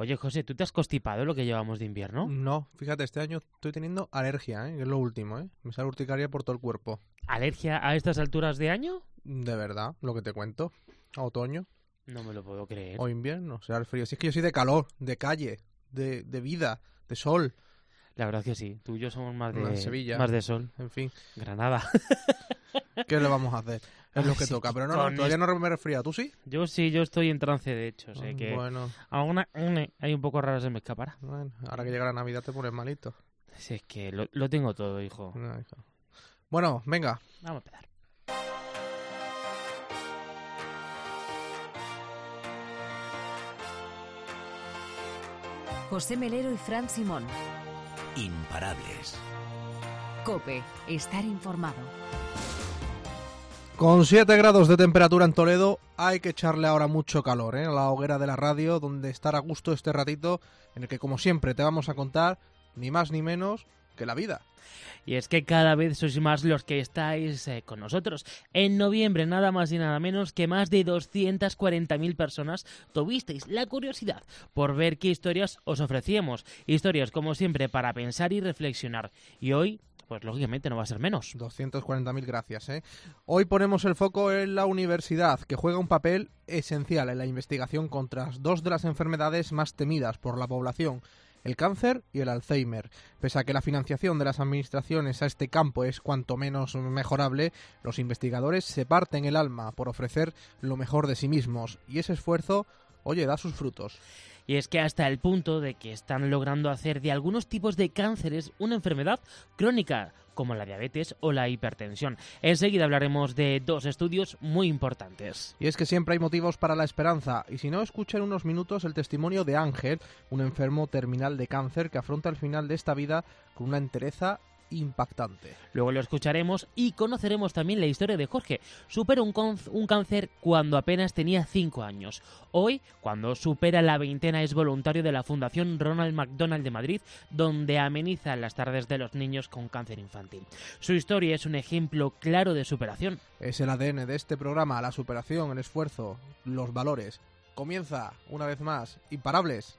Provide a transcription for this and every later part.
Oye, José, ¿tú te has constipado lo que llevamos de invierno? No, fíjate, este año estoy teniendo alergia, ¿eh? que es lo último, ¿eh? Me sale urticaria por todo el cuerpo. ¿Alergia a estas alturas de año? De verdad, lo que te cuento. A otoño No me lo puedo creer. o invierno, será el frío. Si es que yo soy de calor, de calle, de, de vida, de sol, La verdad que sí. Tú y yo somos más de, Sevilla. más de sol. en fin. Granada. ¿Qué le vamos a hacer? Es lo que sí, toca, pero no, no todavía no me he resfriado. ¿Tú sí? Yo sí, yo estoy en trance, de hecho. Sé que Bueno, une, hay un poco rara se me escapará. bueno, ahora que llega la Navidad te pones malito. Si es que lo, lo tengo todo, hijo. No, hijo. Bueno, venga, Vamos a empezar. José Melero y Fran Simón. Imparables. Cope, estar informado. Con 7 grados de temperatura en Toledo hay que echarle ahora mucho calor ¿eh? a la hoguera de la radio, donde estar a gusto este ratito en el que como siempre te vamos a contar ni más ni menos que la vida. Y es que cada vez sois más los que estáis eh, con nosotros. En noviembre, nada más y nada menos que más de 240.000 personas tuvisteis la curiosidad por ver qué historias os ofrecíamos. Historias, como siempre, para pensar y reflexionar. Y hoy, pues lógicamente no va a ser menos. 240.000 gracias. ¿eh? Hoy ponemos el foco en la universidad, que juega un papel esencial en la investigación contra dos de las enfermedades más temidas por la población, el cáncer y el Alzheimer. Pese a que la financiación de las administraciones a este campo es cuanto menos mejorable, los investigadores se parten el alma por ofrecer lo mejor de sí mismos, y ese esfuerzo, oye, da sus frutos. Y es que hasta el punto de que están logrando hacer de algunos tipos de cánceres una enfermedad crónica, como la diabetes o la hipertensión. Enseguida hablaremos de dos estudios muy importantes. Y es que siempre hay motivos para la esperanza, y si no, escuchen unos minutos el testimonio de Ángel, un enfermo terminal de cáncer que afronta el final de esta vida con una entereza impactante. Luego lo escucharemos y conoceremos también la historia de Jorge. Supera un, cáncer cuando apenas tenía 5 años. Hoy, cuando supera la veintena, es voluntario de la Fundación Ronald McDonald de Madrid, donde ameniza las tardes de los niños con cáncer infantil. Su historia es un ejemplo claro de superación. Es el ADN de este programa, la superación, el esfuerzo, los valores. Comienza, una vez más, imparables.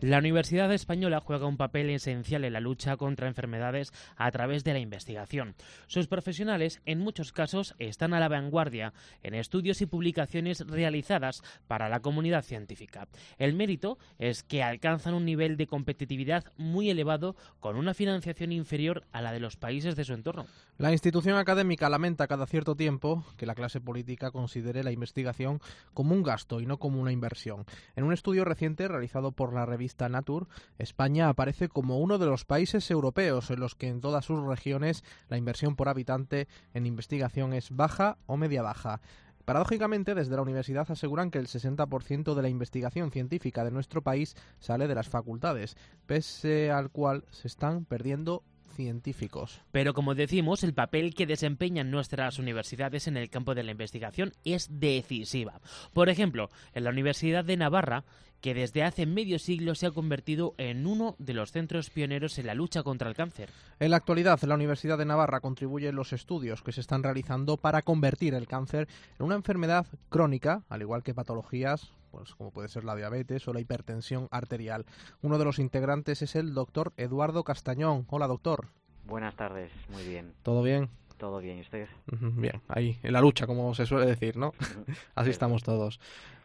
La Universidad Española juega un papel esencial en la lucha contra enfermedades a través de la investigación. Sus profesionales, en muchos casos, están a la vanguardia en estudios y publicaciones realizadas para la comunidad científica. El mérito es que alcanzan un nivel de competitividad muy elevado con una financiación inferior a la de los países de su entorno. La institución académica lamenta cada cierto tiempo que la clase política considere la investigación como un gasto y no como una inversión. En un estudio reciente realizado por la revista Nature, España aparece como uno de los países europeos en los que en todas sus regiones la inversión por habitante en investigación es baja o media baja. Paradójicamente, desde la universidad aseguran que el 60% de la investigación científica de nuestro país sale de las facultades, pese al cual se están perdiendo científicos. Pero como decimos, el papel que desempeñan nuestras universidades en el campo de la investigación es decisiva. Por ejemplo, en la Universidad de Navarra, que desde hace medio siglo se ha convertido en uno de los centros pioneros en la lucha contra el cáncer. En la actualidad, la Universidad de Navarra contribuye en los estudios que se están realizando para convertir el cáncer en una enfermedad crónica, al igual que patologías pues como puede ser la diabetes o la hipertensión arterial. Uno de los integrantes es el doctor Eduardo Castañón. Hola, doctor. Buenas tardes, muy bien. ¿Todo bien? ¿Todo bien? ¿Y usted? Bien, ahí, en la lucha, como se suele decir, ¿no? Así estamos todos.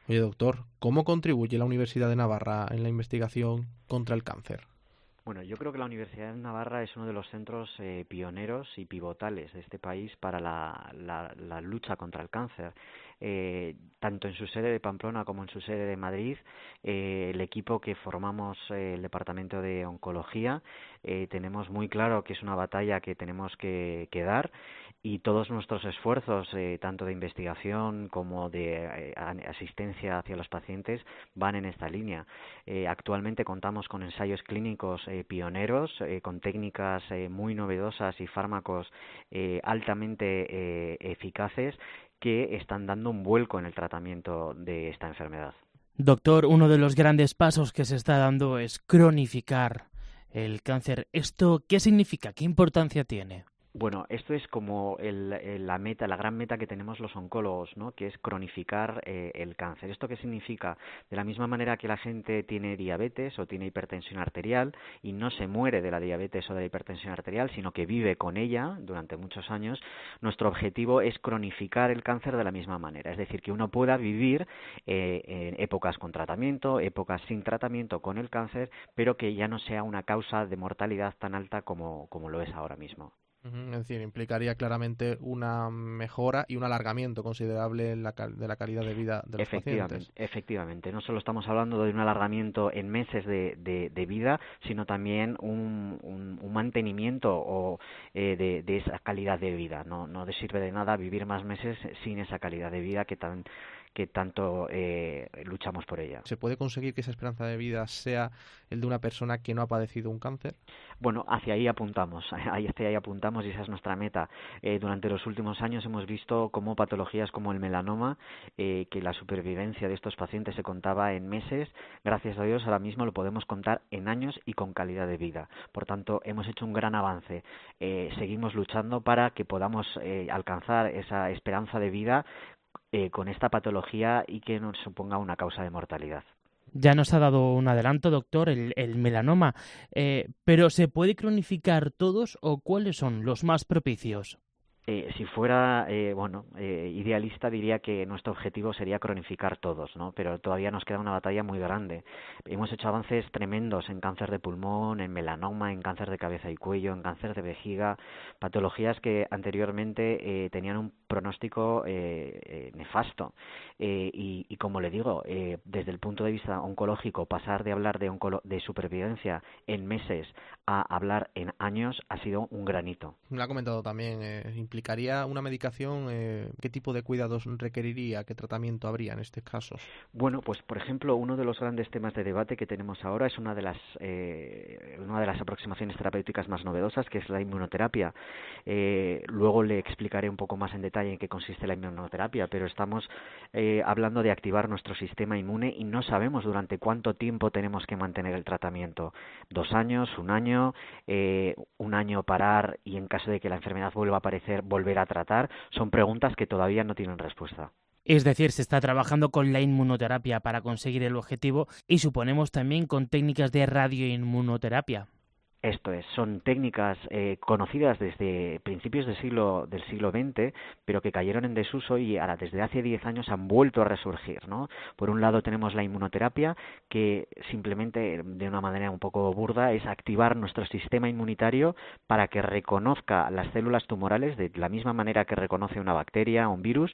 Oye, doctor, ¿cómo contribuye la Universidad de Navarra en la investigación contra el cáncer? Bueno, yo creo que la Universidad de Navarra es uno de los centros eh, pioneros y pivotales de este país para la, lucha contra el cáncer. Eh, tanto en su sede de Pamplona como en su sede de Madrid, eh, el equipo que formamos eh, el Departamento de Oncología, tenemos muy claro que es una batalla que tenemos que, que dar y todos nuestros esfuerzos, eh, tanto de investigación como de eh, asistencia hacia los pacientes, van en esta línea. Eh, actualmente contamos con ensayos clínicos pioneros con técnicas muy novedosas y fármacos altamente eficaces que están dando un vuelco en el tratamiento de esta enfermedad. Doctor, uno de los grandes pasos que se está dando es cronificar el cáncer. ¿Esto qué significa? ¿Qué importancia tiene? Bueno, esto es como la meta, la gran meta que tenemos los oncólogos, ¿no? Que es cronificar eh, el cáncer. ¿Esto qué significa? De la misma manera que la gente tiene diabetes o tiene hipertensión arterial y no se muere de la diabetes o de la hipertensión arterial, sino que vive con ella durante muchos años, nuestro objetivo es cronificar el cáncer de la misma manera. Es decir, que uno pueda vivir eh, en épocas con tratamiento, épocas sin tratamiento con el cáncer, pero que ya no sea una causa de mortalidad tan alta como lo es ahora mismo. Es decir, implicaría claramente una mejora y un alargamiento considerable de la calidad de vida de los pacientes. Efectivamente, no solo estamos hablando de un alargamiento en meses de, vida, sino también un, mantenimiento o, eh, de, esa calidad de vida. No, no sirve de nada vivir más meses sin esa calidad de vida que tan que tanto eh, luchamos por ella. ¿Se puede conseguir que esa esperanza de vida sea el de una persona que no ha padecido un cáncer? Bueno, hacia ahí apuntamos, hacia ahí apuntamos y esa es nuestra meta. Eh, durante los últimos años hemos visto cómo patologías como el melanoma, eh, que la supervivencia de estos pacientes se contaba en meses, gracias a Dios ahora mismo lo podemos contar en años y con calidad de vida. Por tanto, hemos hecho un gran avance. seguimos luchando para que podamos alcanzar esa esperanza de vida eh, con esta patología y que nos suponga una causa de mortalidad. Ya nos ha dado un adelanto, doctor, el, melanoma, eh, pero ¿se puede cronificar todos o cuáles son los más propicios? Eh, si fuera eh, bueno eh, idealista diría que nuestro objetivo sería cronificar todos no pero todavía nos queda una batalla muy grande hemos hecho avances tremendos en cáncer de pulmón en melanoma en cáncer de cabeza y cuello en cáncer de vejiga patologías que anteriormente tenían un pronóstico nefasto y, y, como le digo desde el punto de vista oncológico pasar de hablar de, de supervivencia en meses a hablar en años ha sido un granito me lo ha comentado también ¿Implicaría una medicación? Eh, ¿Qué tipo de cuidados requeriría? ¿Qué tratamiento habría en este caso? Bueno, pues por ejemplo, uno de los grandes temas de debate que tenemos ahora es una de las, eh, una de las aproximaciones terapéuticas más novedosas, que es la inmunoterapia. Eh, luego le explicaré un poco más en detalle en qué consiste la inmunoterapia, pero estamos hablando de activar nuestro sistema inmune y no sabemos durante cuánto tiempo tenemos que mantener el tratamiento. Dos años, un año, un año parar y en caso de que la enfermedad vuelva a aparecer volver a tratar, son preguntas que todavía no tienen respuesta. Es decir, se está trabajando con la inmunoterapia para conseguir el objetivo y suponemos también con técnicas de radioinmunoterapia. Esto es, son técnicas eh, conocidas desde principios del siglo, del siglo XX, pero que cayeron en desuso y ahora desde hace 10 años han vuelto a resurgir. ¿no? Por un lado tenemos la inmunoterapia, que simplemente de una manera un poco burda es activar nuestro sistema inmunitario para que reconozca las células tumorales de la misma manera que reconoce una bacteria o un virus.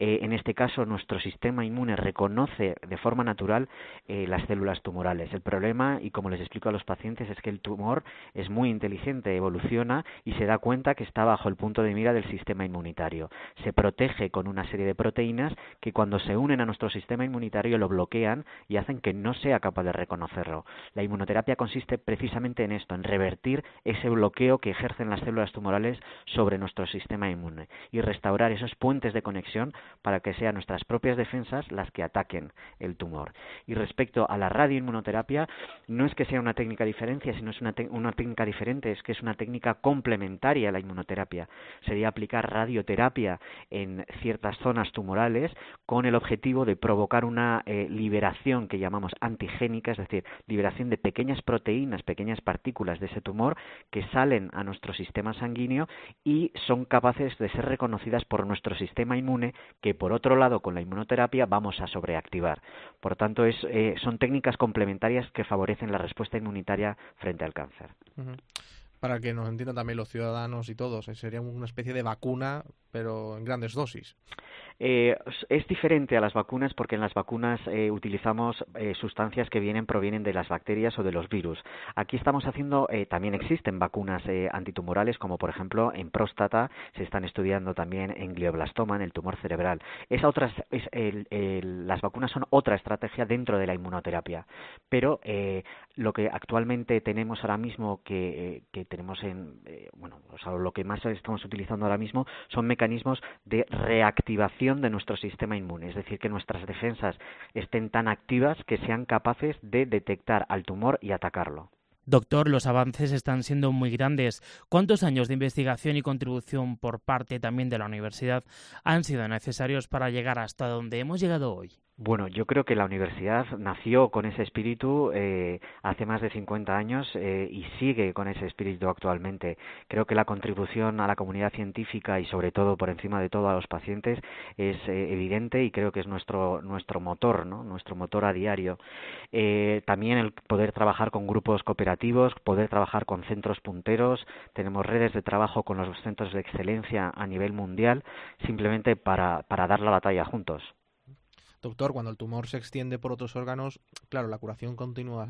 Eh, en este caso, nuestro sistema inmune reconoce de forma natural eh, las células tumorales. El problema, y como les explico a los pacientes, es que el tumor es muy inteligente, evoluciona y se da cuenta que está bajo el punto de mira del sistema inmunitario. Se protege con una serie de proteínas que cuando se unen a nuestro sistema inmunitario lo bloquean y hacen que no sea capaz de reconocerlo. La inmunoterapia consiste precisamente en esto, en revertir ese bloqueo que ejercen las células tumorales sobre nuestro sistema inmune y restaurar esos puentes de conexión para que sean nuestras propias defensas las que ataquen el tumor. Y respecto a la radioinmunoterapia, no es que sea una técnica diferencia, sino es una, una técnica diferente, es que es una técnica complementaria a la inmunoterapia. Sería aplicar radioterapia en ciertas zonas tumorales con el objetivo de provocar una eh, liberación que llamamos antigénica, es decir, liberación de pequeñas proteínas, pequeñas partículas de ese tumor que salen a nuestro sistema sanguíneo y son capaces de ser reconocidas por nuestro sistema inmune que por otro lado con la inmunoterapia vamos a sobreactivar. Por tanto, eh, son técnicas complementarias que favorecen la respuesta inmunitaria frente al cáncer. Mm-hmm. Para que nos entiendan también los ciudadanos y todos, eh, sería una especie de vacuna, pero en grandes dosis. Eh, es diferente a las vacunas porque en las vacunas eh, utilizamos sustancias que vienen provienen de las bacterias o de los virus. Aquí estamos haciendo también existen vacunas antitumorales como por ejemplo en próstata se están estudiando también en glioblastoma en el tumor cerebral. Esa otra, las vacunas son otra estrategia dentro de la inmunoterapia, pero lo que actualmente tenemos ahora mismo que tenemos en bueno o sea, lo que más estamos utilizando ahora mismo son mecanismos de reactivación de nuestro sistema inmune, es decir, que nuestras defensas estén tan activas que sean capaces de detectar al tumor y atacarlo. Doctor, los avances están siendo muy grandes. ¿Cuántos años de investigación y contribución por parte también de la universidad han sido necesarios para llegar hasta donde hemos llegado hoy? Bueno, yo creo que la universidad nació con ese espíritu eh, hace más de 50 años eh, y sigue con ese espíritu actualmente. Creo que la contribución a la comunidad científica y sobre todo por encima de todo a los pacientes es eh, evidente y creo que es nuestro nuestro motor, ¿no? Nuestro motor a diario. también el poder trabajar con grupos cooperativos, poder trabajar con centros punteros. Tenemos redes de trabajo con los centros de excelencia a nivel mundial, simplemente para para dar la batalla juntos. Doctor, cuando el tumor se extiende por otros órganos, claro, la curación continúa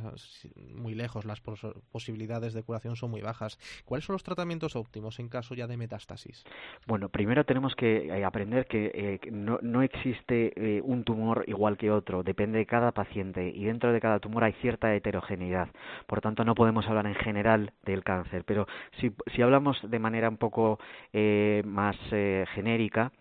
muy lejos, las posibilidades de curación son muy bajas. ¿Cuáles son los tratamientos óptimos en caso ya de metástasis? Bueno, primero tenemos que eh, aprender que eh, no, existe eh, un tumor igual que otro, depende de cada paciente y dentro de cada tumor hay cierta heterogeneidad. Por tanto, no podemos hablar en general del cáncer, pero si, si hablamos de manera un poco más genérica,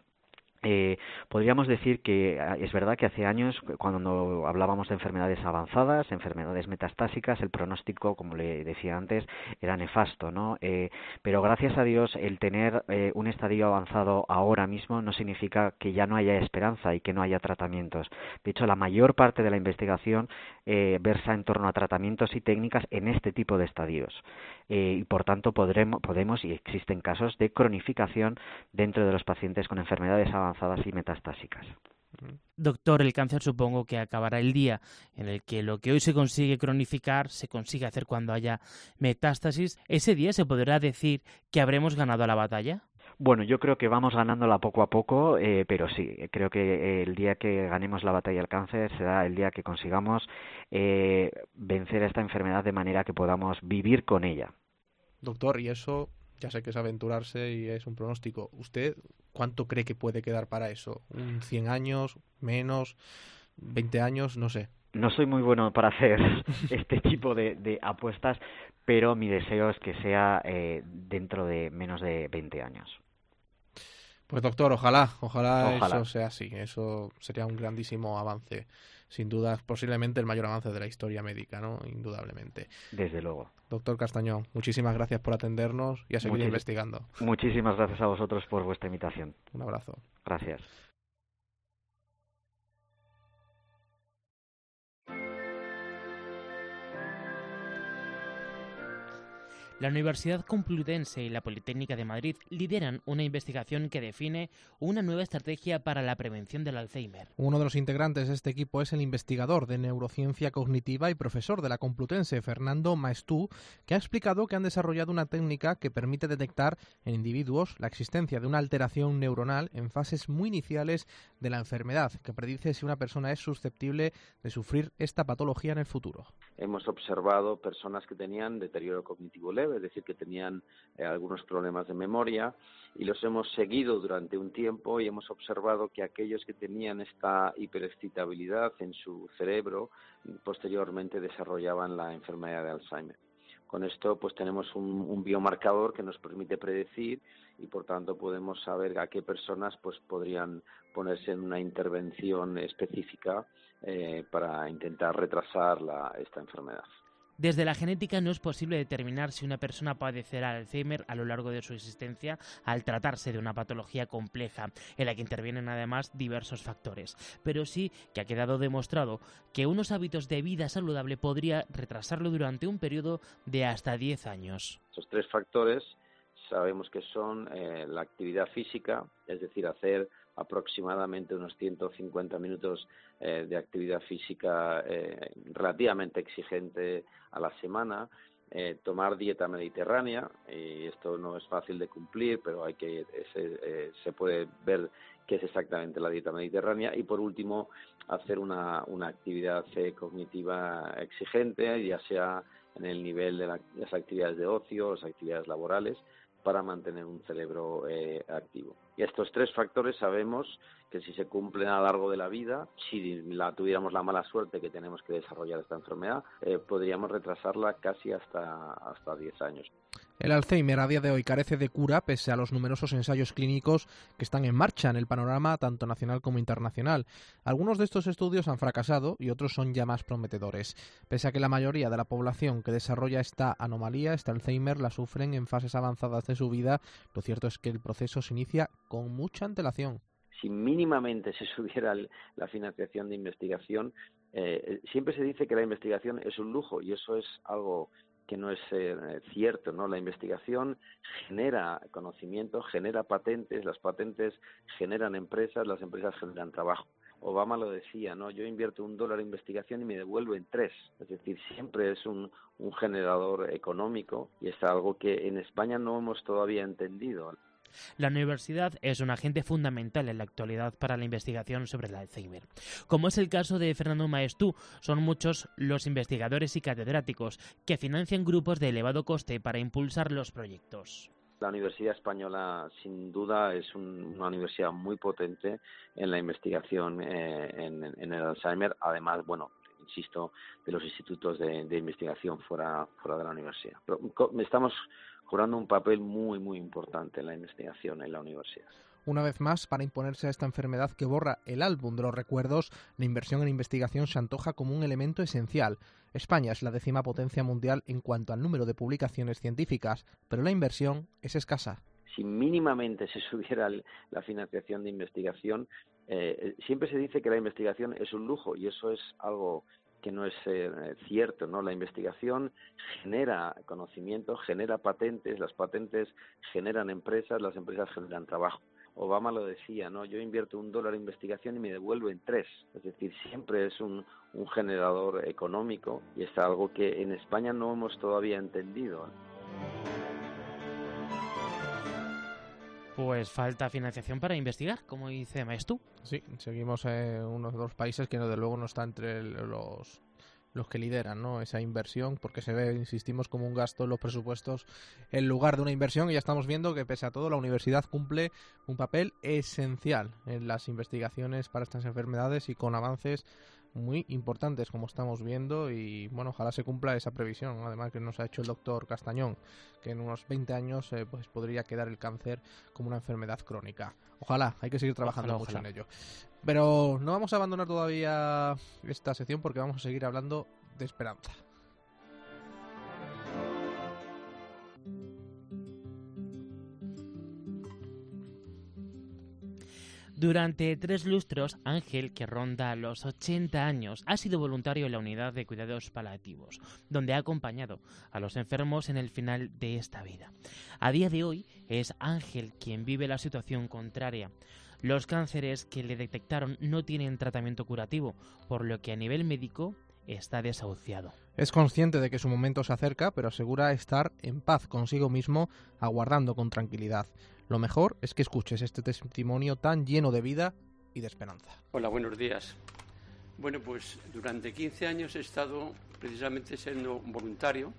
eh, podríamos decir que ah, es verdad que hace años, cuando hablábamos de enfermedades avanzadas, enfermedades metastásicas, el pronóstico, como le decía antes, era nefasto, ¿no? Eh, pero gracias a Dios, el tener eh, un estadio avanzado ahora mismo no significa que ya no haya esperanza y que no haya tratamientos. De hecho, la mayor parte de la investigación eh, versa en torno a tratamientos y técnicas en este tipo de estadios. Eh, y por tanto podremos, podemos y existen casos de cronificación dentro de los pacientes con enfermedades avanzadas y metastásicas. Doctor, el cáncer supongo que acabará el día en el que lo que hoy se consigue cronificar se consigue hacer cuando haya metástasis. ¿Ese día se podrá decir que habremos ganado la batalla? Bueno, yo creo que vamos ganándola poco a poco, eh, pero sí, creo que el día que ganemos la batalla del cáncer será el día que consigamos eh, vencer esta enfermedad de manera que podamos vivir con ella. Doctor, y eso ya sé que es aventurarse y es un pronóstico. ¿Usted cuánto cree que puede quedar para eso? ¿Un 100 años? ¿Menos? ¿20 años? No sé. No soy muy bueno para hacer este tipo de, apuestas, pero mi deseo es que sea eh, dentro de menos de 20 años. Pues doctor, ojalá, ojalá, eso sea así. Eso sería un grandísimo avance. Sin duda, posiblemente el mayor avance de la historia médica, ¿no? Indudablemente. Desde luego. Doctor Castañón, muchísimas gracias por atendernos y a seguir investigando. Muchísimas gracias a vosotros por vuestra invitación. Un abrazo. Gracias. La Universidad Complutense y la Politécnica de Madrid lideran una investigación que define una nueva estrategia para la prevención del Alzheimer. Uno de los integrantes de este equipo es el investigador de neurociencia cognitiva y profesor de la Complutense, Fernando Maestú, que ha explicado que han desarrollado una técnica que permite detectar en individuos la existencia de una alteración neuronal en fases muy iniciales de la enfermedad, que predice si una persona es susceptible de sufrir esta patología en el futuro. Hemos observado personas que tenían deterioro cognitivo leve es decir, que tenían eh, algunos problemas de memoria y los hemos seguido durante un tiempo y hemos observado que aquellos que tenían esta hiperexcitabilidad en su cerebro posteriormente desarrollaban la enfermedad de Alzheimer. Con esto pues tenemos un, biomarcador que nos permite predecir y por tanto podemos saber a qué personas pues podrían ponerse en una intervención específica eh, para intentar retrasar esta enfermedad. Desde la genética no es posible determinar si una persona padecerá Alzheimer a lo largo de su existencia al tratarse de una patología compleja en la que intervienen además diversos factores, pero sí que ha quedado demostrado que unos hábitos de vida saludable podría retrasarlo durante un periodo de hasta 10 años. Estos tres factores sabemos que son eh, la actividad física, es decir, hacer aproximadamente unos 150 minutos eh, de actividad física eh, relativamente exigente a la semana. eh, tomar dieta mediterránea, y esto no es fácil de cumplir, pero hay que se, eh, se puede ver qué es exactamente la dieta mediterránea, y por último, hacer una, una actividad cognitiva exigente, ya sea en el nivel de las actividades de ocio, las actividades laborales, para mantener un cerebro eh, activo. Y estos tres factores sabemos que si se cumplen a lo largo de la vida, si la tuviéramos la mala suerte que tenemos que desarrollar esta enfermedad, eh, podríamos retrasarla casi hasta hasta 10 años. El Alzheimer a día de hoy carece de cura pese a los numerosos ensayos clínicos que están en marcha en el panorama tanto nacional como internacional. Algunos de estos estudios han fracasado y otros son ya más prometedores. Pese a que la mayoría de la población que desarrolla esta anomalía, este Alzheimer, la sufren en fases avanzadas de su vida, lo cierto es que el proceso se inicia con mucha antelación si mínimamente se subiera la financiación de investigación, eh, siempre se dice que la investigación es un lujo y eso es algo que no es eh, cierto, ¿no? La investigación genera conocimiento, genera patentes, las patentes generan empresas, las empresas generan trabajo. Obama lo decía, ¿no? Yo invierto un dólar en investigación y me devuelvo en tres. Es decir, siempre es un, un generador económico y es algo que en España no hemos todavía entendido. La universidad es un agente fundamental en la actualidad para la investigación sobre el Alzheimer. Como es el caso de Fernando Maestú, son muchos los investigadores y catedráticos que financian grupos de elevado coste para impulsar los proyectos. La Universidad Española, sin duda, es una universidad muy potente en la investigación eh, en, el Alzheimer. Además, bueno, insisto, de los institutos de, investigación fuera, de la universidad. Estamos jugando un papel muy, muy importante en la investigación en la universidad. Una vez más, para imponerse a esta enfermedad que borra el álbum de los recuerdos, la inversión en investigación se antoja como un elemento esencial. España es la décima potencia mundial en cuanto al número de publicaciones científicas, pero la inversión es escasa. Si mínimamente se subiera la financiación de investigación, eh, siempre se dice que la investigación es un lujo y eso es algo que no es eh, cierto, ¿no? La investigación genera conocimiento, genera patentes, las patentes generan empresas, las empresas generan trabajo. Obama lo decía, ¿no? Yo invierto un dólar en investigación y me devuelvo en tres. Es decir, siempre es un, un generador económico y es algo que en España no hemos todavía entendido. Pues falta financiación para investigar, como dice Maestú. Sí, seguimos en unos dos países que no, de luego no está entre los los que lideran ¿no? esa inversión, porque se ve, insistimos, como un gasto en los presupuestos en lugar de una inversión. Y ya estamos viendo que, pese a todo, la universidad cumple un papel esencial en las investigaciones para estas enfermedades y con avances muy importantes como estamos viendo y bueno ojalá se cumpla esa previsión además que nos ha hecho el doctor Castañón que en unos 20 años eh, pues podría quedar el cáncer como una enfermedad crónica. Ojalá hay que seguir trabajando mucho en ello. Pero no vamos a abandonar todavía esta sección porque vamos a seguir hablando de esperanza Durante tres lustros, Ángel, que ronda los 80 años, ha sido voluntario en la unidad de cuidados paliativos, donde ha acompañado a los enfermos en el final de esta vida. A día de hoy es Ángel quien vive la situación contraria. Los cánceres que le detectaron no tienen tratamiento curativo, por lo que a nivel médico está desahuciado. Es consciente de que su momento se acerca, pero asegura estar en paz consigo mismo, aguardando con tranquilidad. Lo mejor es que escuches este testimonio tan lleno de vida y de esperanza. Hola, buenos días. Bueno, pues durante 15 años he estado precisamente siendo voluntario.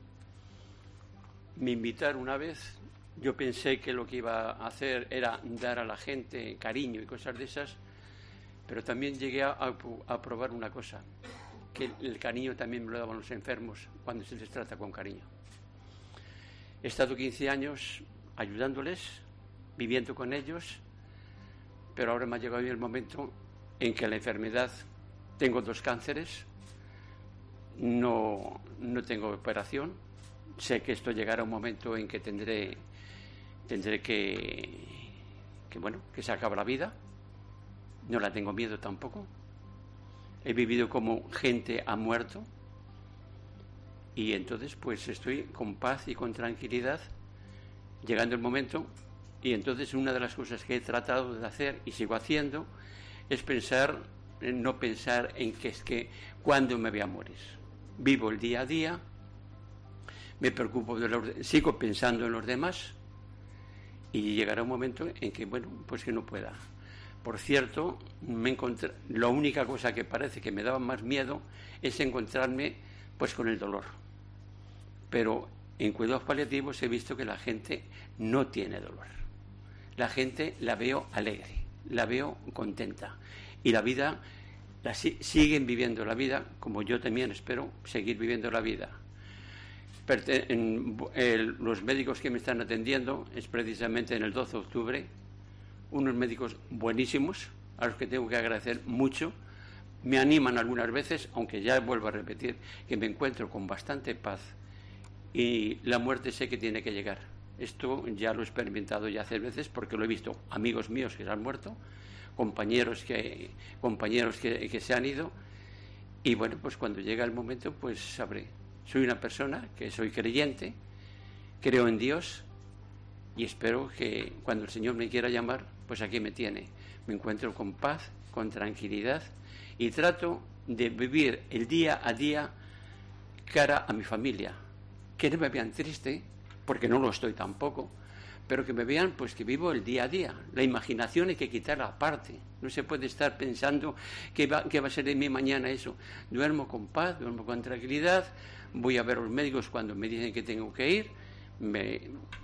Me invitaron una vez, yo pensé que lo que iba a hacer era dar a la gente cariño y cosas de esas, pero también llegué a, probar una cosa, que el cariño también me lo daban los enfermos cuando se les trata con cariño. He estado 15 años ayudándoles, viviendo con ellos, pero ahora me ha llegado el momento en que la enfermedad, tengo dos cánceres, no, no tengo operación, sé que esto llegará un momento en que tendré, tendré que, que, bueno, que se acaba la vida, no la tengo miedo tampoco, he vivido como gente ha muerto, y entonces pues estoy con paz y con tranquilidad, llegando el momento y entonces una de las cosas que he tratado de hacer y sigo haciendo es pensar, no pensar en que es que cuándo me voy a morir. Vivo el día a día, me preocupo de los, sigo pensando en los demás y llegará un momento en que, bueno, pues que no pueda. Por cierto, me encontré, la única cosa que parece que me daba más miedo es encontrarme pues con el dolor. Pero en cuidados paliativos he visto que la gente no tiene dolor. La gente la veo alegre, la veo contenta y la vida la siguen viviendo la vida como yo también espero seguir viviendo la vida los médicos que me están atendiendo es precisamente en el 12 de octubre, unos médicos buenísimos, a los que tengo que agradecer mucho. Me animan algunas veces, aunque ya vuelvo a repetir, que me encuentro con bastante paz y la muerte sé que tiene que llegar. Esto ya lo he experimentado ya hace veces porque lo he visto amigos míos que se han muerto, compañeros que, compañeros que, que se han ido y bueno, pues cuando llega el momento pues sabré soy una persona que soy creyente, creo en Dios y espero que cuando el Señor me quiera llamar, pues aquí me tiene. Me encuentro con paz, con tranquilidad y trato de vivir el día a día cara a mi familia. Que no me vean triste, porque no lo estoy tampoco, pero que me vean pues que vivo el día a día. La imaginación hay que quitarla aparte. No se puede estar pensando qué va, qué va a ser de mí mañana eso. Duermo con paz, duermo con tranquilidad, voy a ver a los médicos cuando me dicen que tengo que ir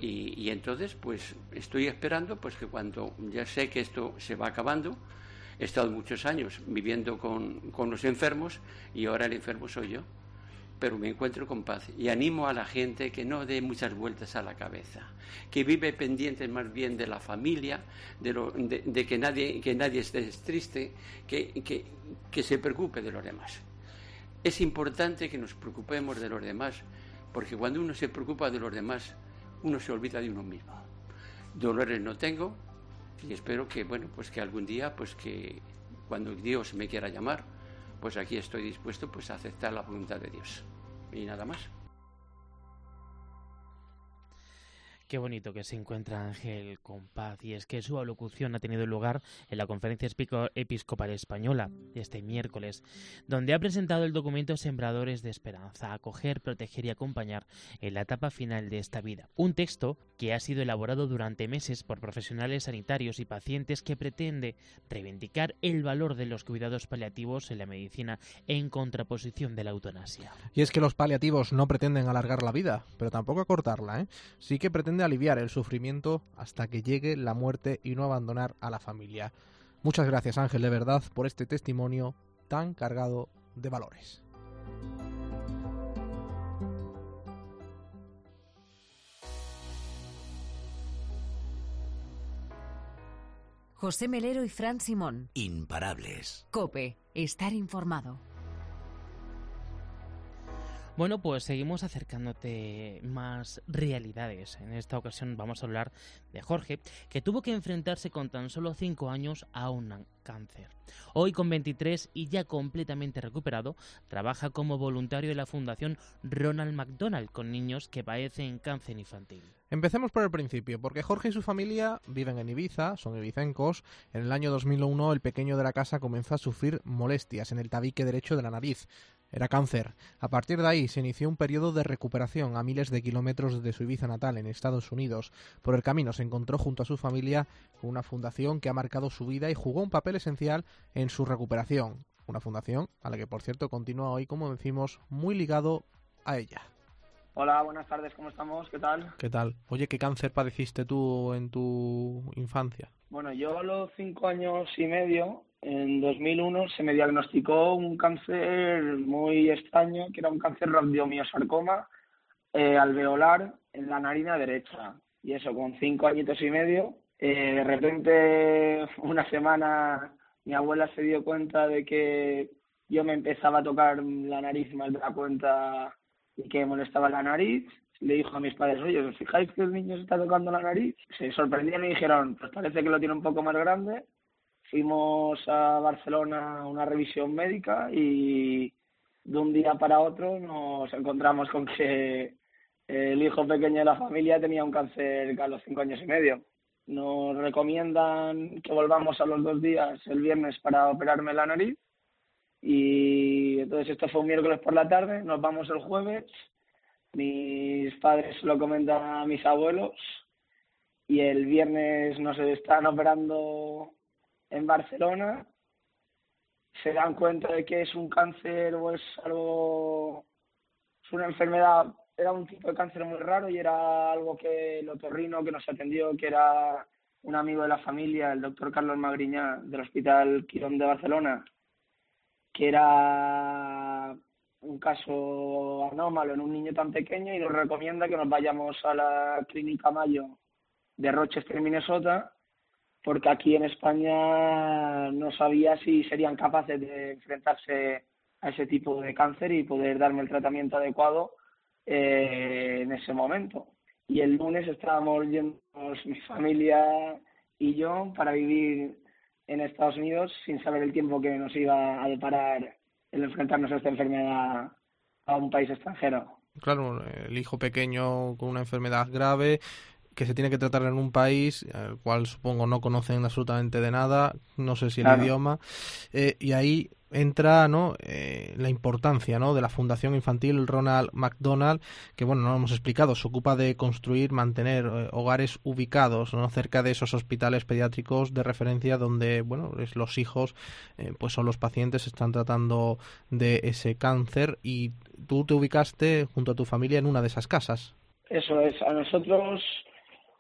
y, entonces pues estoy esperando pues que cuando ya sé que esto se va acabando he estado muchos años viviendo con, con los enfermos y ahora el enfermo soy yo pero me encuentro con paz y animo a la gente que no dé muchas vueltas a la cabeza, que vive pendiente más bien de la familia, de, que, nadie, que nadie esté triste, que, que, que se preocupe de los demás. Es importante que nos preocupemos de los demás, porque cuando uno se preocupa de los demás, uno se olvida de uno mismo. Dolores no tengo y espero que, bueno, pues que algún día, pues que cuando Dios me quiera llamar, pues aquí estoy dispuesto pues a aceptar la voluntad de Dios. Y nada más. Qué bonito que se encuentra Ángel con paz y es que su alocución ha tenido lugar en la Conferencia Episcopal Española este miércoles, donde ha presentado el documento Sembradores de Esperanza, acoger, proteger y acompañar en la etapa final de esta vida. Un texto que ha sido elaborado durante meses por profesionales sanitarios y pacientes que pretende reivindicar el valor de los cuidados paliativos en la medicina en contraposición de la eutanasia. Y es que los paliativos no pretenden alargar la vida, pero tampoco acortarla, ¿eh? Sí que pretenden aliviar el sufrimiento hasta que llegue la muerte y no abandonar a la familia. Muchas gracias Ángel, de verdad, por este testimonio tan cargado de valores. José Melero y Fran Simón. Imparables. Cope, estar informado. Bueno, pues seguimos acercándote más realidades. En esta ocasión vamos a hablar de Jorge, que tuvo que enfrentarse con tan solo 5 años a un cáncer. Hoy con 23 y ya completamente recuperado, trabaja como voluntario de la Fundación Ronald McDonald con niños que padecen cáncer infantil. Empecemos por el principio, porque Jorge y su familia viven en Ibiza, son ibicencos. En el año 2001 el pequeño de la casa comenzó a sufrir molestias en el tabique derecho de la nariz. Era cáncer. A partir de ahí se inició un periodo de recuperación a miles de kilómetros de su Ibiza natal en Estados Unidos. Por el camino se encontró junto a su familia con una fundación que ha marcado su vida y jugó un papel esencial en su recuperación. Una fundación a la que, por cierto, continúa hoy, como decimos, muy ligado a ella. Hola, buenas tardes, ¿cómo estamos? ¿Qué tal? ¿Qué tal? Oye, ¿qué cáncer padeciste tú en tu infancia? Bueno, yo a los cinco años y medio en 2001 se me diagnosticó un cáncer muy extraño, que era un cáncer radiomiosarcoma eh, alveolar en la narina derecha. Y eso, con cinco añitos y medio, eh, de repente, una semana, mi abuela se dio cuenta de que yo me empezaba a tocar la nariz más de la cuenta y que molestaba la nariz. Le dijo a mis padres, oye, ¿os fijáis que el niño se está tocando la nariz? Se sorprendieron y dijeron, pues parece que lo tiene un poco más grande fuimos a Barcelona a una revisión médica y de un día para otro nos encontramos con que el hijo pequeño de la familia tenía un cáncer a los cinco años y medio. Nos recomiendan que volvamos a los dos días el viernes para operarme la nariz. Y entonces esto fue un miércoles por la tarde, nos vamos el jueves, mis padres lo comentan a mis abuelos. Y el viernes nos están operando en Barcelona. Se dan cuenta de que es un cáncer o es algo, es una enfermedad, era un tipo de cáncer muy raro y era algo que el otorrino que nos atendió, que era un amigo de la familia, el doctor Carlos Magriñá del Hospital Quirón de Barcelona, que era un caso anómalo en un niño tan pequeño y nos recomienda que nos vayamos a la clínica Mayo de Rochester, Minnesota, porque aquí en España no sabía si serían capaces de enfrentarse a ese tipo de cáncer y poder darme el tratamiento adecuado eh, en ese momento. Y el lunes estábamos yendo mi familia y yo para vivir en Estados Unidos sin saber el tiempo que nos iba a deparar el enfrentarnos a esta enfermedad a un país extranjero. Claro, el hijo pequeño con una enfermedad grave que se tiene que tratar en un país al cual supongo no conocen absolutamente de nada, no sé si el idioma, eh, y ahí entra ¿no? Eh, la importancia ¿no? de la Fundación Infantil Ronald McDonald, que bueno, no lo hemos explicado, se ocupa de construir, mantener eh, hogares ubicados ¿no? cerca de esos hospitales pediátricos de referencia donde bueno, los hijos pues son los pacientes, están tratando de ese cáncer y tú te ubicaste junto a tu familia en una de esas casas. Eso es, a nosotros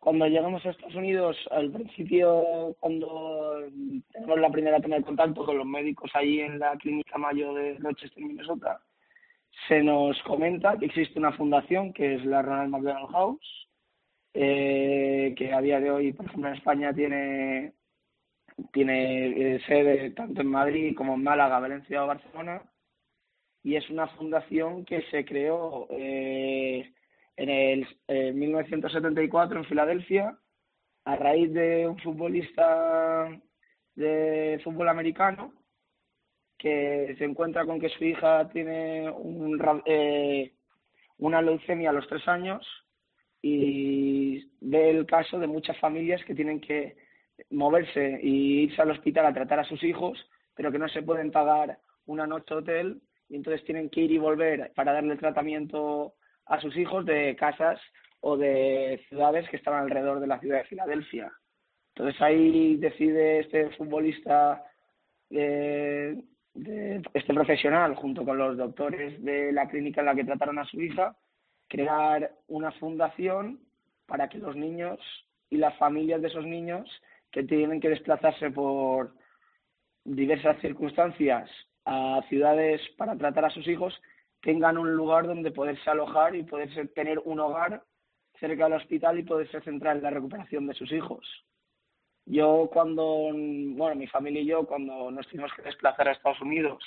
cuando llegamos a Estados Unidos, al principio, cuando tenemos la primera toma de contacto con los médicos allí en la clínica Mayo de Rochester, Minnesota, se nos comenta que existe una fundación que es la Ronald McDonald House, eh, que a día de hoy, por ejemplo, en España tiene, tiene eh, sede tanto en Madrid como en Málaga, Valencia o Barcelona, y es una fundación que se creó eh, en el 1974 en Filadelfia a raíz de un futbolista de fútbol americano que se encuentra con que su hija tiene un, eh, una leucemia a los tres años y ve el caso de muchas familias que tienen que moverse y irse al hospital a tratar a sus hijos, pero que no se pueden pagar una noche hotel y entonces tienen que ir y volver para darle tratamiento a sus hijos de casas o de ciudades que estaban alrededor de la ciudad de Filadelfia. Entonces ahí decide este futbolista, de, este profesional, junto con los doctores de la clínica en la que trataron a su hija, crear una fundación para que los niños y las familias de esos niños que tienen que desplazarse por diversas circunstancias a ciudades para tratar a sus hijos tengan un lugar donde poderse alojar y poderse tener un hogar cerca del hospital y poderse centrar en la recuperación de sus hijos. Yo cuando, bueno, mi familia y yo cuando nos tuvimos que desplazar a Estados Unidos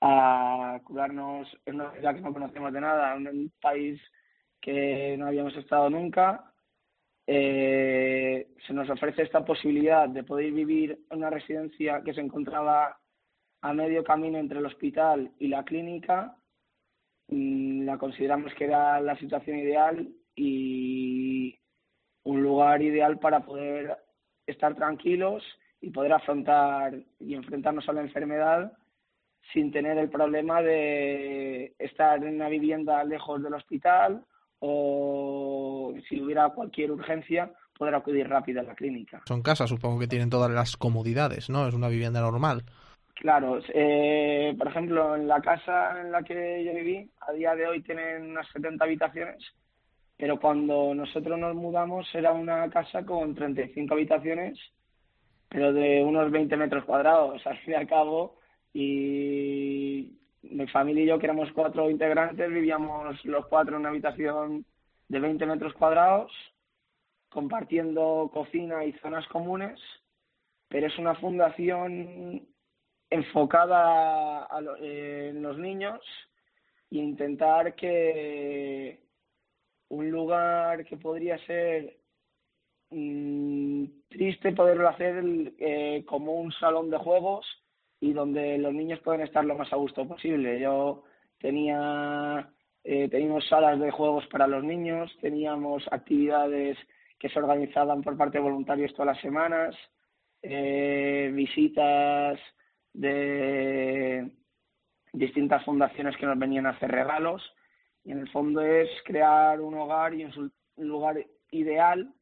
a curarnos en una ciudad que no conocemos de nada, en un país que no habíamos estado nunca, eh, se nos ofrece esta posibilidad de poder vivir en una residencia que se encontraba a medio camino entre el hospital y la clínica la consideramos que era la situación ideal y un lugar ideal para poder estar tranquilos y poder afrontar y enfrentarnos a la enfermedad sin tener el problema de estar en una vivienda lejos del hospital o si hubiera cualquier urgencia poder acudir rápido a la clínica. Son casas, supongo que tienen todas las comodidades, ¿no? Es una vivienda normal. Claro, eh, por ejemplo, en la casa en la que yo viví, a día de hoy tienen unas 70 habitaciones, pero cuando nosotros nos mudamos era una casa con 35 habitaciones, pero de unos 20 metros cuadrados, al fin y al cabo, y mi familia y yo, que éramos cuatro integrantes, vivíamos los cuatro en una habitación de 20 metros cuadrados, compartiendo cocina y zonas comunes, pero es una fundación enfocada a en los niños e intentar que un lugar que podría ser mm, triste poderlo hacer eh, como un salón de juegos y donde los niños pueden estar lo más a gusto posible. Yo tenía eh, teníamos salas de juegos para los niños, teníamos actividades que se organizaban por parte de voluntarios todas las semanas, eh, visitas de distintas fundaciones que nos venían a hacer regalos Y en el fondo es crear un hogar y un lugar ideal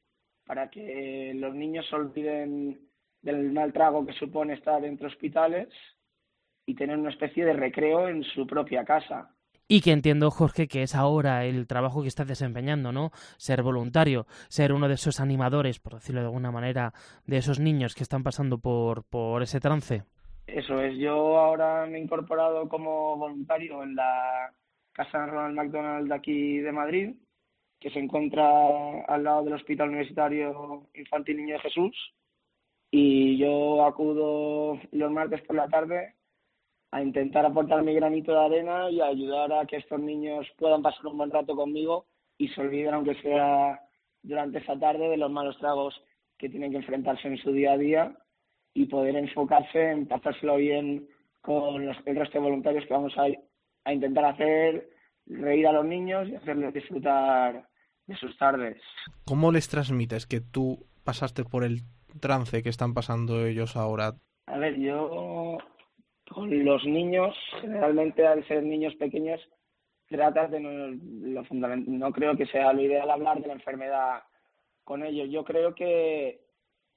para que los niños se olviden del mal trago que supone estar entre hospitales y tener una especie de recreo en su propia casa. Y que entiendo, Jorge, que es ahora el trabajo que estás desempeñando, ¿no? Ser voluntario, ser uno de esos animadores, por decirlo de alguna manera, de esos niños que están pasando por, por ese trance. Eso es, yo ahora me he incorporado como voluntario en la Casa Ronald McDonald de aquí de Madrid, que se encuentra al lado del Hospital Universitario Infantil Niño de Jesús. Y yo acudo los martes por la tarde a intentar aportar mi granito de arena y a ayudar a que estos niños puedan pasar un buen rato conmigo y se olviden, aunque sea durante esa tarde, de los malos tragos que tienen que enfrentarse en su día a día y poder enfocarse en pasárselo bien con los, el resto de voluntarios que vamos a, a intentar hacer reír a los niños y hacerles disfrutar de sus tardes. ¿Cómo les transmites que tú pasaste por el trance que están pasando ellos ahora? A ver, yo con los niños, generalmente al ser niños pequeños, tratas de no, lo fundamental, no creo que sea lo ideal hablar de la enfermedad con ellos. Yo creo que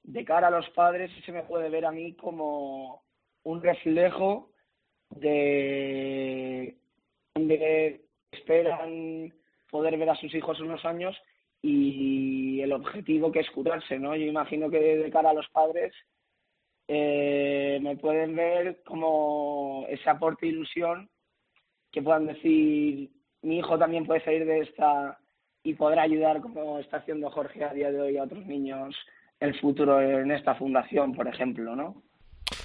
de cara a los padres se me puede ver a mí como un reflejo de donde esperan poder ver a sus hijos unos años y el objetivo que es curarse, ¿no? Yo imagino que de cara a los padres eh, me pueden ver como ese aporte de ilusión que puedan decir mi hijo también puede salir de esta y poder ayudar como está haciendo Jorge a día de hoy a otros niños el futuro en esta fundación, por ejemplo, ¿no?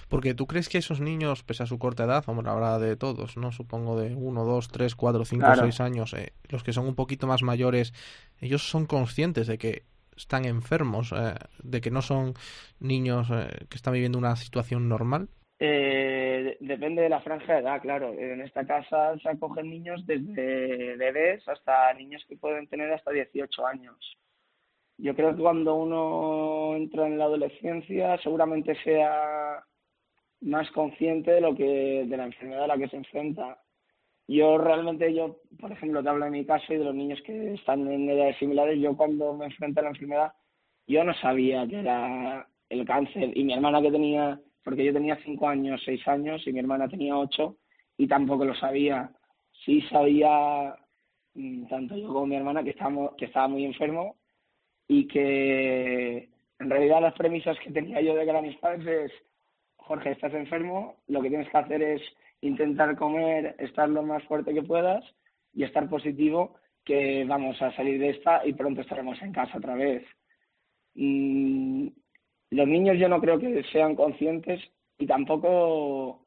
Porque tú crees que esos niños, pese a su corta edad, hombre, habrá de todos, ¿no? Supongo de uno, dos, tres, cuatro, cinco, seis años, eh, los que son un poquito más mayores, ellos son conscientes de que están enfermos, eh, de que no son niños eh, que están viviendo una situación normal. depende de la franja de edad, claro. En esta casa se acogen niños desde bebés hasta niños que pueden tener hasta 18 años. Yo creo que cuando uno entra en la adolescencia seguramente sea más consciente de lo que de la enfermedad a la que se enfrenta. Yo realmente, yo, por ejemplo, te hablo de mi caso y de los niños que están en edades similares. Yo cuando me enfrenté a la enfermedad, yo no sabía que era el cáncer. Y mi hermana que tenía, porque yo tenía cinco años, seis años, y mi hermana tenía ocho, y tampoco lo sabía. Sí sabía, mm, tanto yo como mi hermana, que, estábamos, que estaba muy enfermo y que en realidad las premisas que tenía yo de que mis padres es, Jorge, estás enfermo, lo que tienes que hacer es intentar comer, estar lo más fuerte que puedas y estar positivo, que vamos a salir de esta y pronto estaremos en casa otra vez. Mm, los niños yo no creo que sean conscientes y tampoco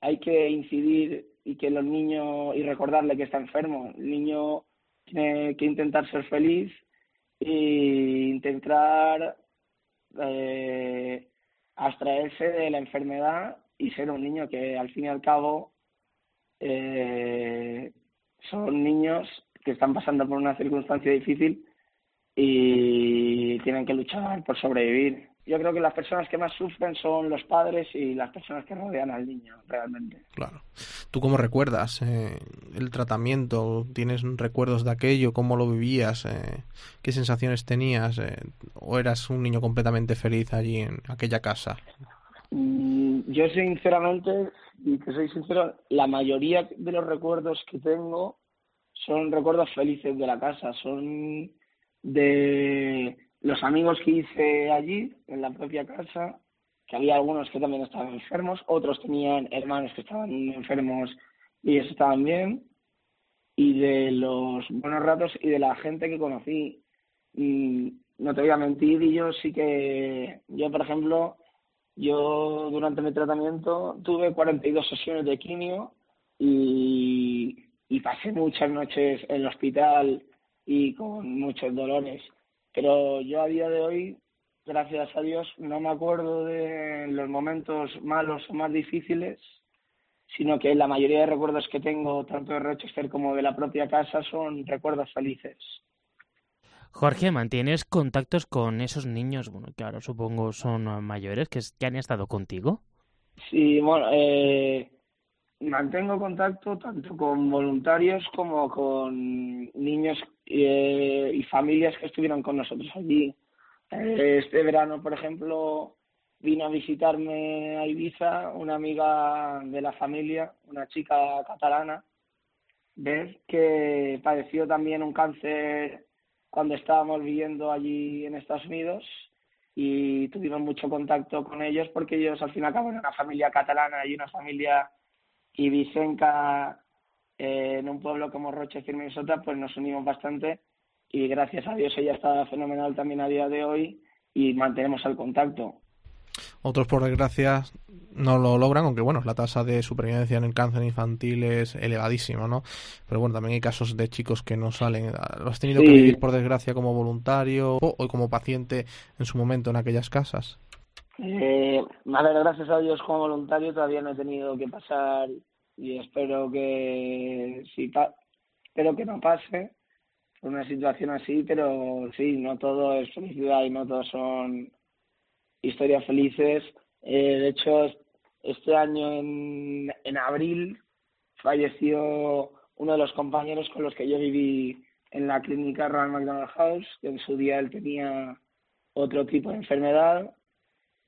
hay que incidir y que los niños y recordarle que está enfermo. El niño tiene que intentar ser feliz e intentar eh, abstraerse de la enfermedad y ser un niño que al fin y al cabo eh, son niños que están pasando por una circunstancia difícil y tienen que luchar por sobrevivir yo creo que las personas que más sufren son los padres y las personas que rodean al niño, realmente. Claro. ¿Tú cómo recuerdas eh, el tratamiento? ¿Tienes recuerdos de aquello? ¿Cómo lo vivías? Eh, ¿Qué sensaciones tenías? Eh, ¿O eras un niño completamente feliz allí en aquella casa? Mm, yo sinceramente, y que soy sincero, la mayoría de los recuerdos que tengo son recuerdos felices de la casa, son de los amigos que hice allí, en la propia casa, que había algunos que también estaban enfermos, otros tenían hermanos que estaban enfermos y ellos estaban bien, y de los buenos ratos y de la gente que conocí. Y no te voy a mentir, y yo sí que, yo por ejemplo, yo durante mi tratamiento tuve 42 sesiones de quimio y, y pasé muchas noches en el hospital y con muchos dolores. Pero yo a día de hoy, gracias a Dios, no me acuerdo de los momentos malos o más difíciles, sino que la mayoría de recuerdos que tengo, tanto de Rochester como de la propia casa, son recuerdos felices. Jorge, ¿mantienes contactos con esos niños, bueno, que ahora supongo son mayores, que, que han estado contigo? Sí, bueno, eh, mantengo contacto tanto con voluntarios como con niños eh, y familias que estuvieron con nosotros allí. Eh, este verano, por ejemplo, vino a visitarme a Ibiza una amiga de la familia, una chica catalana, que padeció también un cáncer cuando estábamos viviendo allí en Estados Unidos y tuvimos mucho contacto con ellos porque ellos al fin y al cabo eran una familia catalana y una familia ibicenca eh, en un pueblo como Rochester, Minnesota, pues nos unimos bastante y gracias a Dios ella está fenomenal también a día de hoy y mantenemos el contacto. Otros, por desgracia, no lo logran, aunque bueno, la tasa de supervivencia en el cáncer infantil es elevadísima, ¿no? Pero bueno, también hay casos de chicos que no salen. ¿Lo has tenido que vivir, por desgracia, como voluntario o como paciente en su momento en aquellas casas? Eh, a gracias a Dios como voluntario todavía no he tenido que pasar y espero que sí, espero que no pase una situación así, pero sí, no todo es felicidad y no todo son historias felices. Eh, de hecho, este año en, en abril falleció uno de los compañeros con los que yo viví en la clínica Ronald McDonald House, que en su día él tenía otro tipo de enfermedad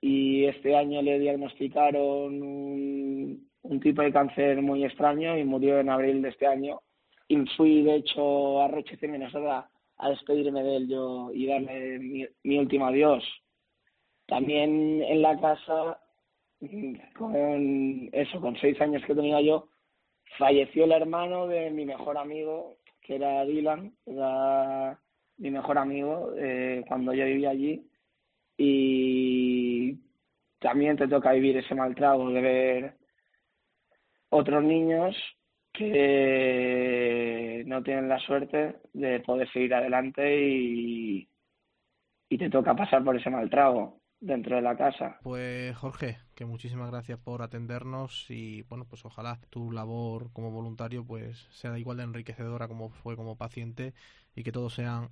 y este año le diagnosticaron un, tipo de cáncer muy extraño y murió en abril de este año. Y fui, de hecho, a Rochester, Minnesota, a despedirme de él yo y darle mi, último adiós. También en la casa, con eso, con seis años que tenía yo, falleció el hermano de mi mejor amigo, que era Dylan, era mi mejor amigo eh, cuando yo vivía allí y también te toca vivir ese mal trago de ver otros niños que no tienen la suerte de poder seguir adelante y, y te toca pasar por ese mal trago dentro de la casa. Pues Jorge, que muchísimas gracias por atendernos y bueno, pues ojalá tu labor como voluntario pues sea igual de enriquecedora como fue como paciente y que todos sean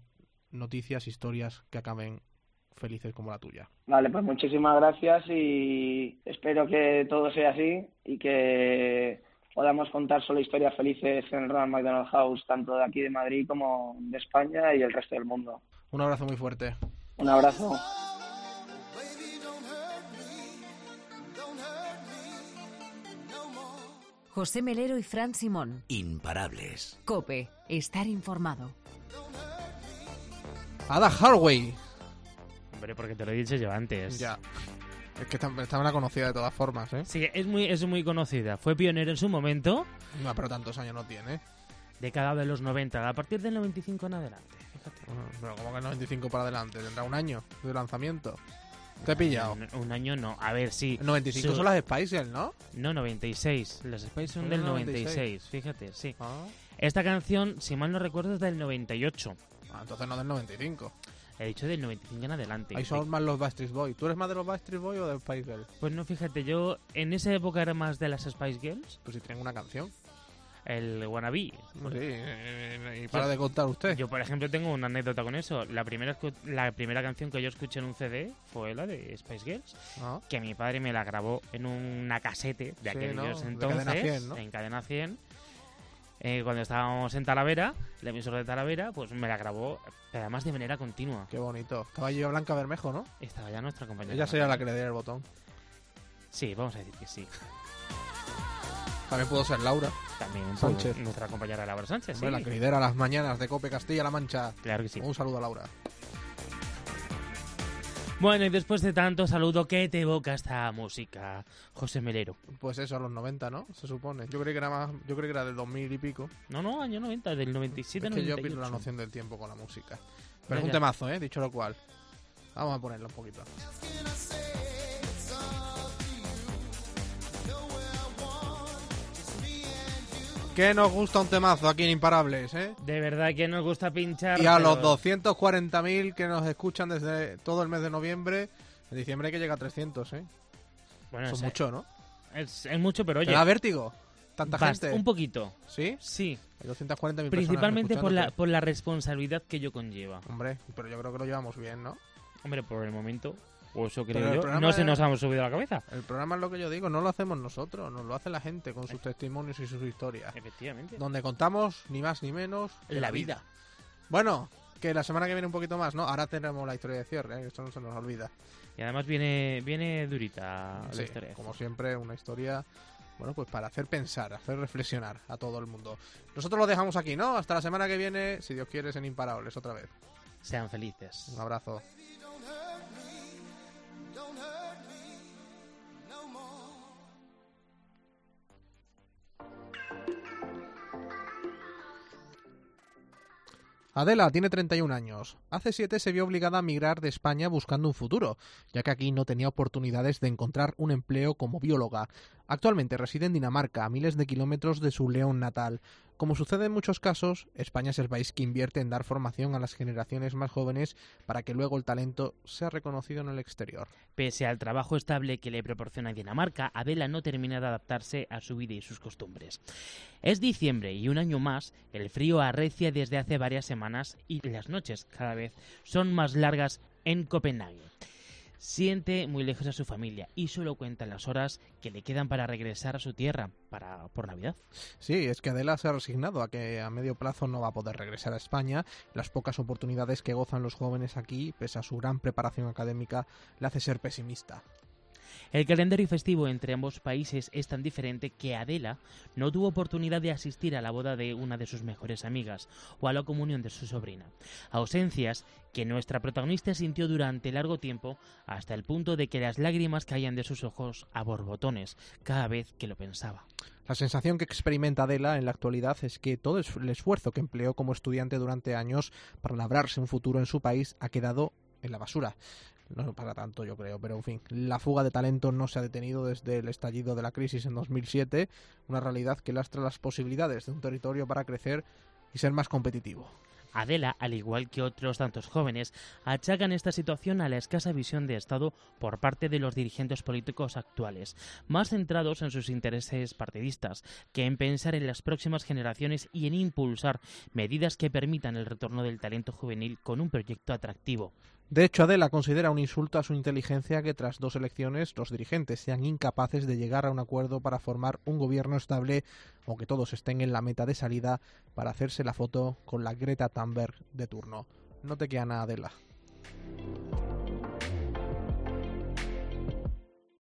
noticias, historias que acaben felices como la tuya. Vale, pues muchísimas gracias y espero que todo sea así y que podamos contar solo historias felices en el Ronald McDonald House, tanto de aquí de Madrid como de España y el resto del mundo. Un abrazo muy fuerte. Un abrazo. José Melero y Fran Simón. Imparables. Cope, estar informado. Ada Harway Hombre, porque te lo he dicho yo antes. Ya. Es que está una conocida de todas formas, ¿eh? Sí, es muy, es muy conocida. Fue pionera en su momento. No, pero tantos años no tiene. Década de los 90, a partir del 95 en adelante, fíjate. pero como que el 95 para adelante, tendrá un año de lanzamiento. ¿Te he pillado? Un, año no, a ver, sí. 95 son las Spices, ¿no? No, 96. Las Spices son del 96? fíjate, sí. Ah. Esta canción, si mal no recuerdo, es del 98. Ah, entonces no del 95. He dicho del 95 en adelante. Ahí son más los Backstreet Boys. ¿Tú eres más de los Backstreet Boys o de Spice Girls? Pues no, fíjate, yo en esa época era más de las Spice Girls. Pues si tienen una canción. El Wannabe. Pues sí, eh, y para de contar usted. Yo, por ejemplo, tengo una anécdota con eso. La primera, la primera canción que yo escuché en un CD fue la de Spice Girls, ah. que mi padre me la grabó en una casete de aquellos entonces, en Cadena 100 eh, cuando estábamos en Talavera, el emisor de Talavera, pues me la grabó, pero además de manera continua. Qué bonito. Estaba yo Blanca Bermejo, ¿no? Estaba ya nuestra compañera. Ella sería la que le diera el botón. Sí, vamos a decir que sí. También puedo ser Laura. También Sánchez. nuestra compañera Laura Sánchez. La que lidera las mañanas de Cope Castilla-La Mancha. Claro que sí. Un saludo a Laura. Bueno, y después de tanto saludo, ¿qué te evoca esta música, José Melero? Pues eso, a los 90, ¿no? Se supone. Yo creo que era más, yo creo que era del 2000 y pico. No, no, año 90, del 97 es que yo pierdo la noción del tiempo con la música. Pero es un temazo, ¿eh? Dicho lo cual. Vamos a ponerlo un poquito. Que nos gusta un temazo aquí en Imparables, ¿eh? De verdad que nos gusta pinchar. Y a los 240.000 que nos escuchan desde todo el mes de noviembre, en diciembre hay que llega a 300, ¿eh? Bueno, es mucho, ¿no? Es, mucho, pero oye. ¿Te da vértigo? ¿Tanta gente? Un poquito. ¿Sí? Sí. Hay 240.000 Principalmente por la, por la responsabilidad que yo conlleva. Hombre, pero yo creo que lo llevamos bien, ¿no? Hombre, por el momento. O eso creo yo. No se nos hemos subido a la cabeza. El programa es lo que yo digo, no lo hacemos nosotros, nos lo hace la gente con sus testimonios y sus historias. Efectivamente. Donde contamos ni más ni menos que La vida. Bueno, que la semana que viene un poquito más, ¿no? Ahora tenemos la historia de cierre, ¿eh? esto no se nos olvida. Y además viene, viene durita la historia. como siempre, una historia, bueno, pues para hacer pensar, hacer reflexionar a todo el mundo. Nosotros lo dejamos aquí, ¿no? Hasta la semana que viene, si Dios quiere, en Imparables otra vez. Sean felices. Un abrazo. Adela tiene 31 años. Hace 7 se vio obligada a migrar de España buscando un futuro, ya que aquí no tenía oportunidades de encontrar un empleo como bióloga. Actualmente reside en Dinamarca, a miles de kilómetros de su León natal. Como sucede en muchos casos, España es el país que invierte en dar formación a las generaciones más jóvenes para que luego el talento sea reconocido en el exterior. Pese al trabajo estable que le proporciona Dinamarca, Adela no termina de adaptarse a su vida y sus costumbres. Es diciembre y un año más, el frío arrecia desde hace varias semanas y las noches cada vez son más largas en Copenhague. Siente muy lejos a su familia y solo cuenta las horas que le quedan para regresar a su tierra para por Navidad. Sí, es que Adela se ha resignado a que a medio plazo no va a poder regresar a España. Las pocas oportunidades que gozan los jóvenes aquí, pese a su gran preparación académica, le hace ser pesimista. El calendario festivo entre ambos países es tan diferente que Adela no tuvo oportunidad de asistir a la boda de una de sus mejores amigas o a la comunión de su sobrina. Ausencias que nuestra protagonista sintió durante largo tiempo hasta el punto de que las lágrimas caían de sus ojos a borbotones cada vez que lo pensaba. La sensación que experimenta Adela en la actualidad es que todo el esfuerzo que empleó como estudiante durante años para labrarse un futuro en su país ha quedado en la basura. No para tanto, yo creo, pero en fin, la fuga de talento no se ha detenido desde el estallido de la crisis en 2007, una realidad que lastra las posibilidades de un territorio para crecer y ser más competitivo. Adela, al igual que otros tantos jóvenes, achacan esta situación a la escasa visión de Estado por parte de los dirigentes políticos actuales, más centrados en sus intereses partidistas que en pensar en las próximas generaciones y en impulsar medidas que permitan el retorno del talento juvenil con un proyecto atractivo. De hecho, Adela considera un insulto a su inteligencia que tras dos elecciones los dirigentes sean incapaces de llegar a un acuerdo para formar un gobierno estable o que todos estén en la meta de salida para hacerse la foto con la Greta Thunberg de turno. No te queda nada, Adela.